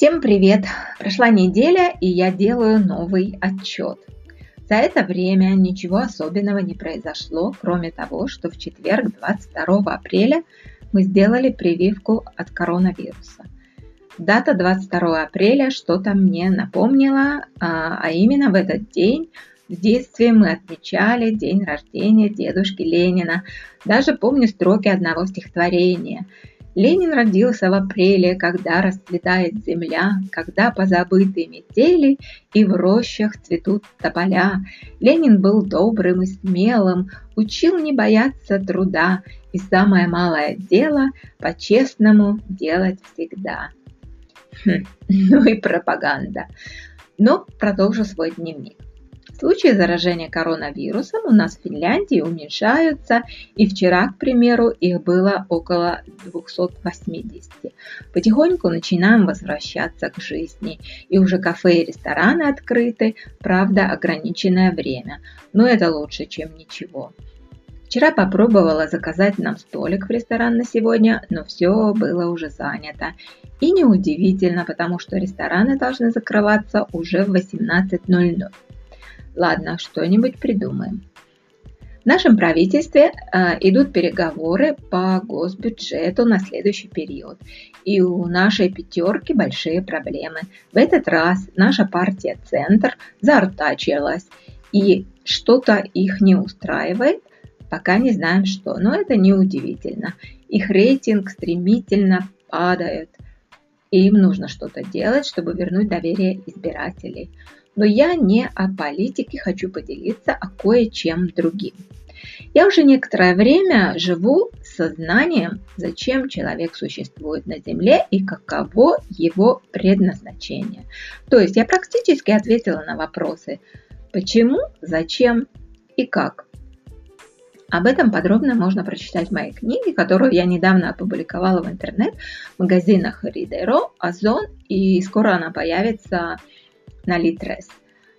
Всем привет! Прошла неделя, и я делаю новый отчет. За это время ничего особенного не произошло, кроме того, что в четверг, 22 апреля, мы сделали прививку от коронавируса. Дата 22 апреля что-то мне напомнила, а, а именно в этот день в детстве мы отмечали день рождения дедушки Ленина. Даже помню строки одного стихотворения – Ленин родился в апреле, когда расцветает земля, когда позабыты метели и в рощах цветут тополя. Ленин был добрым и смелым, учил не бояться труда и самое малое дело по-честному делать всегда. Хм, ну и пропаганда. Но продолжу свой дневник. Случаи заражения коронавирусом у нас в Финляндии уменьшаются, и вчера, к примеру, их было около 280. Потихоньку начинаем возвращаться к жизни, и уже кафе и рестораны открыты, правда, ограниченное время, но это лучше, чем ничего. Вчера попробовала заказать нам столик в ресторан на сегодня, но все было уже занято. И неудивительно, потому что рестораны должны закрываться уже в 18.00. Ладно, что-нибудь придумаем. В нашем правительстве э, идут переговоры по госбюджету на следующий период. И у нашей пятерки большие проблемы. В этот раз наша партия «Центр» заортачилась. И что-то их не устраивает, пока не знаем что. Но это не удивительно. Их рейтинг стремительно падает. И им нужно что-то делать, чтобы вернуть доверие избирателей. Но я не о политике хочу поделиться, а кое-чем другим. Я уже некоторое время живу сознанием, зачем человек существует на Земле и каково его предназначение. То есть я практически ответила на вопросы почему, зачем и как. Об этом подробно можно прочитать в моей книге, которую я недавно опубликовала в интернет-магазинах Reader.ro, Озон, и скоро она появится на Литрес.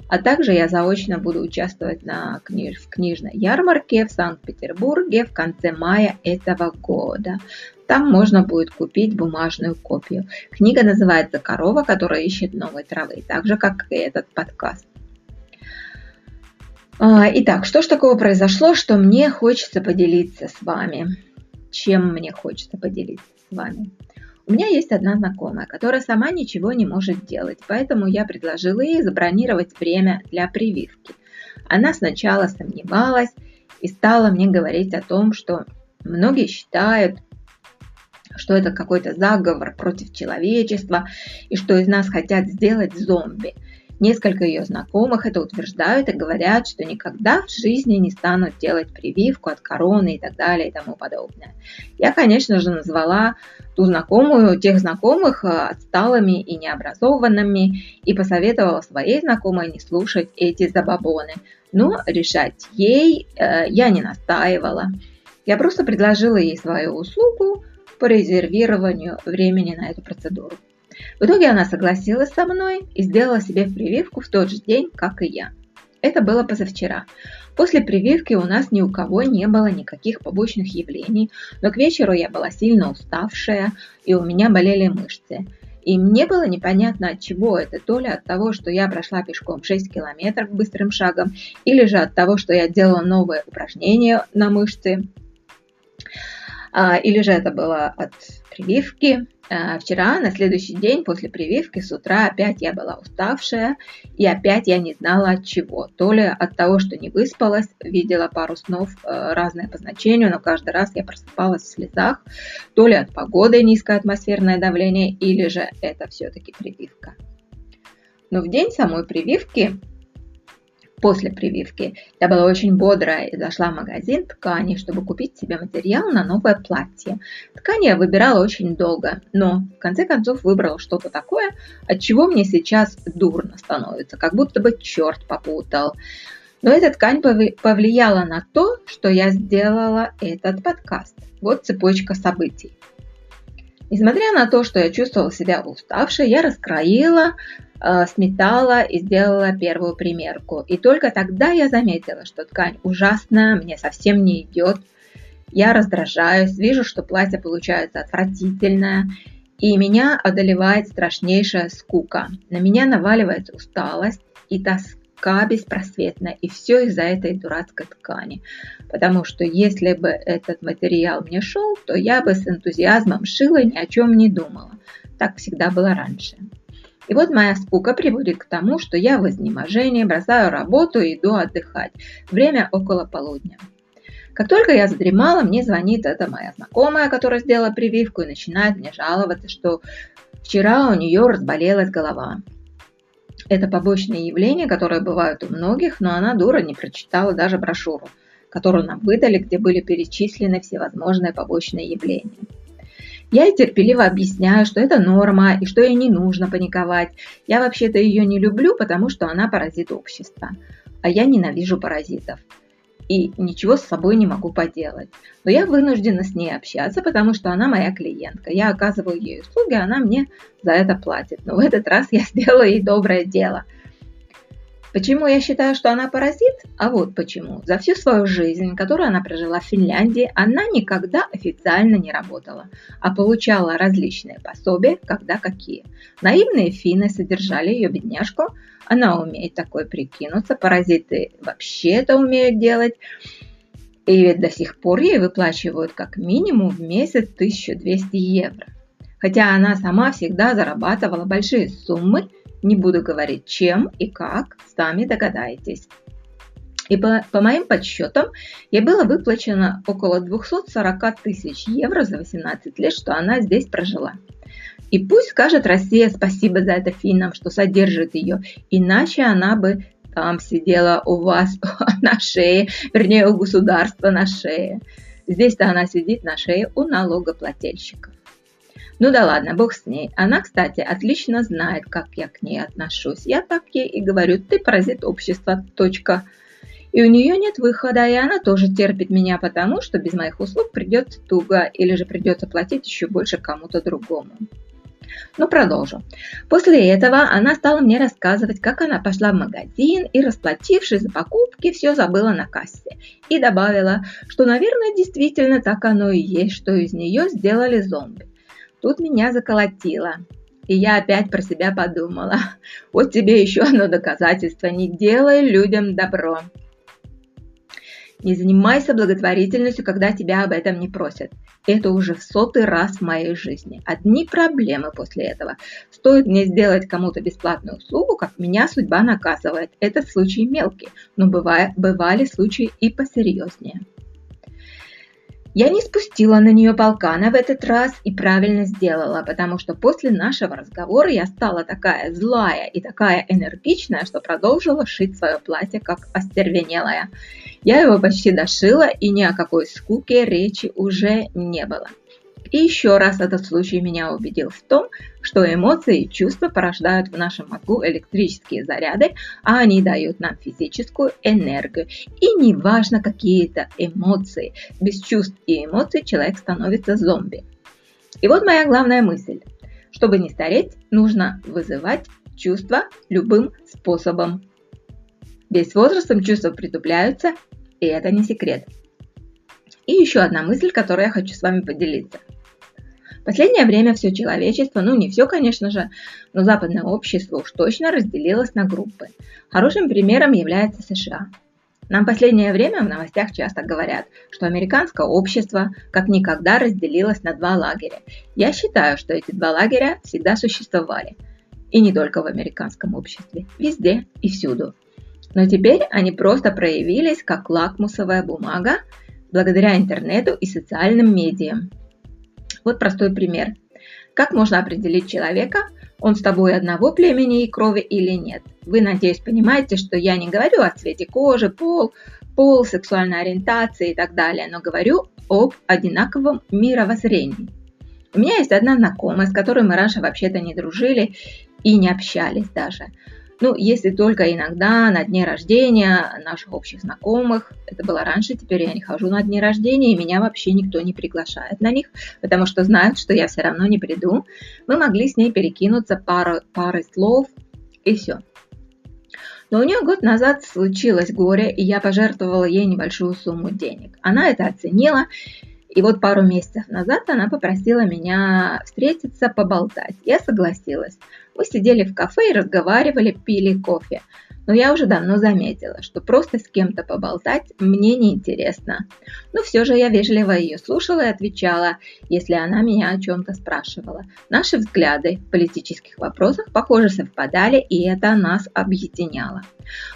А также я заочно буду участвовать на книж... в книжной ярмарке в Санкт-Петербурге в конце мая этого года. Там можно будет купить бумажную копию. Книга называется «Корова, которая ищет новой травы», так же, как и этот подкаст. А, итак, что ж такого произошло, что мне хочется поделиться с вами? Чем мне хочется поделиться с вами? У меня есть одна знакомая, которая сама ничего не может делать, поэтому я предложила ей забронировать время для прививки. Она сначала сомневалась и стала мне говорить о том, что многие считают, что это какой-то заговор против человечества и что из нас хотят сделать зомби – Несколько ее знакомых это утверждают и говорят, что никогда в жизни не станут делать прививку от короны и так далее и тому подобное. Я, конечно же, назвала ту знакомую, тех знакомых э, отсталыми и необразованными и посоветовала своей знакомой не слушать эти забабоны. Но решать ей э, я не настаивала. Я просто предложила ей свою услугу по резервированию времени на эту процедуру. В итоге она согласилась со мной и сделала себе прививку в тот же день, как и я. Это было позавчера. После прививки у нас ни у кого не было никаких побочных явлений, но к вечеру я была сильно уставшая и у меня болели мышцы. И мне было непонятно от чего это, то ли от того, что я прошла пешком 6 километров быстрым шагом, или же от того, что я делала новые упражнения на мышцы, или же это было от прививки. А, вчера, на следующий день после прививки, с утра опять я была уставшая, и опять я не знала от чего. То ли от того, что не выспалась, видела пару снов э, разные по значению, но каждый раз я просыпалась в слезах, то ли от погоды низкое атмосферное давление, или же это все-таки прививка. Но в день самой прививки после прививки. Я была очень бодрая и зашла в магазин ткани, чтобы купить себе материал на новое платье. Ткани я выбирала очень долго, но в конце концов выбрала что-то такое, от чего мне сейчас дурно становится, как будто бы черт попутал. Но эта ткань повлияла на то, что я сделала этот подкаст. Вот цепочка событий. Несмотря на то, что я чувствовала себя уставшей, я раскроила сметала и сделала первую примерку. И только тогда я заметила, что ткань ужасная, мне совсем не идет. Я раздражаюсь, вижу, что платье получается отвратительное. И меня одолевает страшнейшая скука. На меня наваливается усталость и тоска беспросветная. И все из-за этой дурацкой ткани. Потому что если бы этот материал мне шел, то я бы с энтузиазмом шила и ни о чем не думала. Так всегда было раньше. И вот моя скука приводит к тому, что я в изнеможении бросаю работу и иду отдыхать. Время около полудня. Как только я задремала, мне звонит эта моя знакомая, которая сделала прививку, и начинает мне жаловаться, что вчера у нее разболелась голова. Это побочные явления, которые бывают у многих, но она дура не прочитала даже брошюру, которую нам выдали, где были перечислены всевозможные побочные явления. Я ей терпеливо объясняю, что это норма и что ей не нужно паниковать. Я вообще-то ее не люблю, потому что она паразит общества. А я ненавижу паразитов. И ничего с собой не могу поделать. Но я вынуждена с ней общаться, потому что она моя клиентка. Я оказываю ей услуги, она мне за это платит. Но в этот раз я сделала ей доброе дело – Почему я считаю, что она паразит? А вот почему. За всю свою жизнь, которую она прожила в Финляндии, она никогда официально не работала, а получала различные пособия, когда какие. Наивные финны содержали ее бедняжку, она умеет такое прикинуться, паразиты вообще это умеют делать. И ведь до сих пор ей выплачивают как минимум в месяц 1200 евро. Хотя она сама всегда зарабатывала большие суммы – не буду говорить чем и как, сами догадаетесь. И по, по моим подсчетам, ей было выплачено около 240 тысяч евро за 18 лет, что она здесь прожила. И пусть скажет Россия спасибо за это финнам, что содержит ее, иначе она бы там сидела у вас на шее, вернее у государства на шее. Здесь-то она сидит на шее у налогоплательщиков. Ну да ладно, бог с ней. Она, кстати, отлично знает, как я к ней отношусь. Я так ей и говорю, ты паразит общества, точка. И у нее нет выхода, и она тоже терпит меня, потому что без моих услуг придется туго, или же придется платить еще больше кому-то другому. Ну, продолжу. После этого она стала мне рассказывать, как она пошла в магазин и, расплатившись за покупки, все забыла на кассе. И добавила, что, наверное, действительно так оно и есть, что из нее сделали зомби. Тут меня заколотило. И я опять про себя подумала. Вот тебе еще одно доказательство. Не делай людям добро. Не занимайся благотворительностью, когда тебя об этом не просят. Это уже в сотый раз в моей жизни. Одни проблемы после этого. Стоит мне сделать кому-то бесплатную услугу, как меня судьба наказывает. Это случай мелкий, но бывали случаи и посерьезнее. Я не спустила на нее полкана в этот раз и правильно сделала, потому что после нашего разговора я стала такая злая и такая энергичная, что продолжила шить свое платье как остервенелая. Я его почти дошила и ни о какой скуке речи уже не было. И еще раз этот случай меня убедил в том, что эмоции и чувства порождают в нашем мозгу электрические заряды, а они дают нам физическую энергию. И неважно какие это эмоции, без чувств и эмоций человек становится зомби. И вот моя главная мысль. Чтобы не стареть, нужно вызывать чувства любым способом. Весь возрастом чувства притупляются, и это не секрет. И еще одна мысль, которой я хочу с вами поделиться – последнее время все человечество, ну не все, конечно же, но западное общество уж точно разделилось на группы. Хорошим примером является США. Нам в последнее время в новостях часто говорят, что американское общество как никогда разделилось на два лагеря. Я считаю, что эти два лагеря всегда существовали. И не только в американском обществе, везде и всюду. Но теперь они просто проявились как лакмусовая бумага благодаря интернету и социальным медиам. Вот простой пример. Как можно определить человека, он с тобой одного племени и крови или нет? Вы, надеюсь, понимаете, что я не говорю о цвете кожи, пол, пол, сексуальной ориентации и так далее, но говорю об одинаковом мировоззрении. У меня есть одна знакомая, с которой мы раньше вообще-то не дружили и не общались даже. Ну, если только иногда на дне рождения наших общих знакомых, это было раньше, теперь я не хожу на дни рождения, и меня вообще никто не приглашает на них, потому что знают, что я все равно не приду. Мы могли с ней перекинуться пару, парой слов, и все. Но у нее год назад случилось горе, и я пожертвовала ей небольшую сумму денег. Она это оценила, И вот пару месяцев назад она попросила меня встретиться, поболтать. Я согласилась. Мы сидели в кафе и разговаривали, пили кофе. Но я уже давно заметила, что просто с кем-то поболтать мне не интересно. Но все же я вежливо ее слушала и отвечала, если она меня о чем-то спрашивала. Наши взгляды в политических вопросах, похоже, совпадали, и это нас объединяло.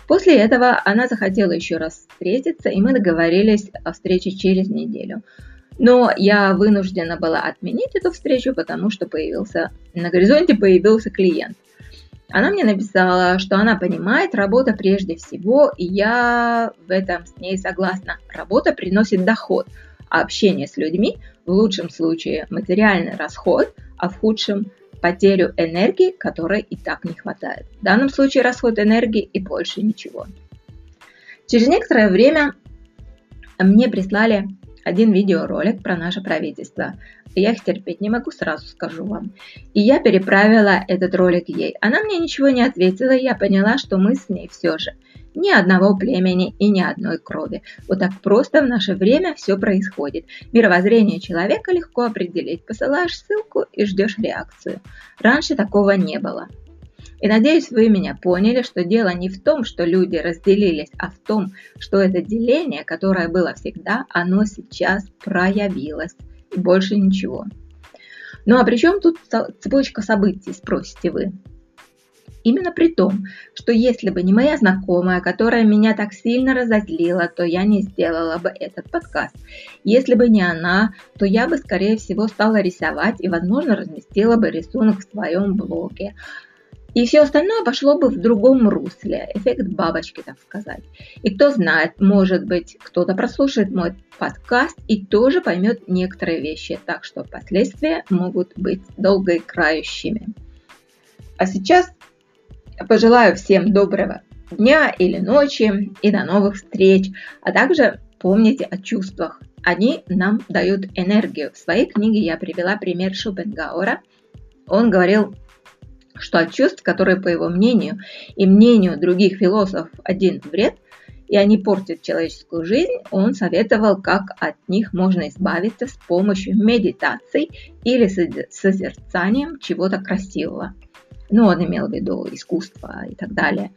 После этого она захотела еще раз встретиться, и мы договорились о встрече через неделю. Но я вынуждена была отменить эту встречу, потому что появился на горизонте появился клиент. Она мне написала, что она понимает, работа прежде всего, и я в этом с ней согласна. Работа приносит доход, а общение с людьми в лучшем случае материальный расход, а в худшем потерю энергии, которой и так не хватает. В данном случае расход энергии и больше ничего. Через некоторое время мне прислали один видеоролик про наше правительство. Я их терпеть не могу, сразу скажу вам. И я переправила этот ролик ей. Она мне ничего не ответила, и я поняла, что мы с ней все же ни одного племени и ни одной крови. Вот так просто в наше время все происходит. Мировоззрение человека легко определить. Посылаешь ссылку и ждешь реакцию. Раньше такого не было. И надеюсь, вы меня поняли, что дело не в том, что люди разделились, а в том, что это деление, которое было всегда, оно сейчас проявилось. И больше ничего. Ну а при чем тут цепочка событий, спросите вы? Именно при том, что если бы не моя знакомая, которая меня так сильно разозлила, то я не сделала бы этот подкаст. Если бы не она, то я бы, скорее всего, стала рисовать и, возможно, разместила бы рисунок в своем блоге. И все остальное пошло бы в другом русле, эффект бабочки, так сказать. И кто знает, может быть, кто-то прослушает мой подкаст и тоже поймет некоторые вещи, так что последствия могут быть долгоиграющими. А сейчас пожелаю всем доброго дня или ночи и до новых встреч, а также помните о чувствах. Они нам дают энергию. В своей книге я привела пример Шопенгауэра. Он говорил что от чувств, которые, по его мнению и мнению других философов, один вред, и они портят человеческую жизнь, он советовал, как от них можно избавиться с помощью медитации или созерцанием чего-то красивого. Ну, он имел в виду искусство и так далее.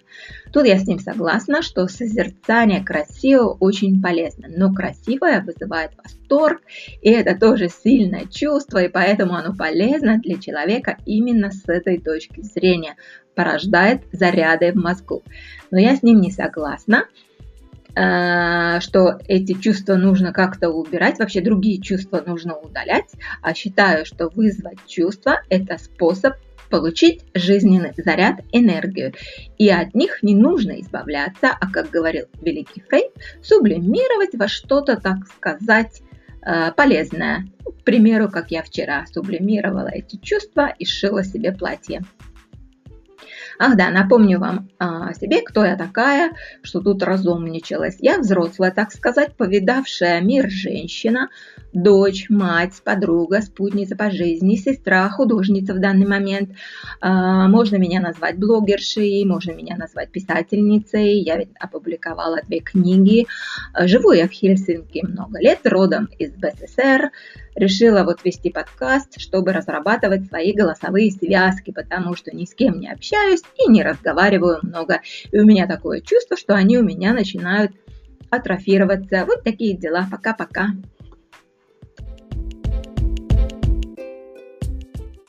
Тут я с ним согласна, что созерцание красивого очень полезно, но красивое вызывает восторг, и это тоже сильное чувство, и поэтому оно полезно для человека именно с этой точки зрения, порождает заряды в мозгу. Но я с ним не согласна, э, что эти чувства нужно как-то убирать, вообще другие чувства нужно удалять, а считаю, что вызвать чувства – это способ получить жизненный заряд, энергию. И от них не нужно избавляться, а, как говорил великий Фрейд, сублимировать во что-то, так сказать, э, полезное. К примеру, как я вчера сублимировала эти чувства и сшила себе платье. Ах да, напомню вам о себе, кто я такая, что тут разумничалась. Я взрослая, так сказать, повидавшая мир женщина, дочь, мать, подруга, спутница по жизни, сестра, художница в данный момент. А, можно меня назвать блогершей, можно меня назвать писательницей. Я ведь опубликовала две книги. Живу я в Хельсинки много лет, родом из БССР решила вот вести подкаст, чтобы разрабатывать свои голосовые связки, потому что ни с кем не общаюсь и не разговариваю много. И у меня такое чувство, что они у меня начинают атрофироваться. Вот такие дела. Пока-пока.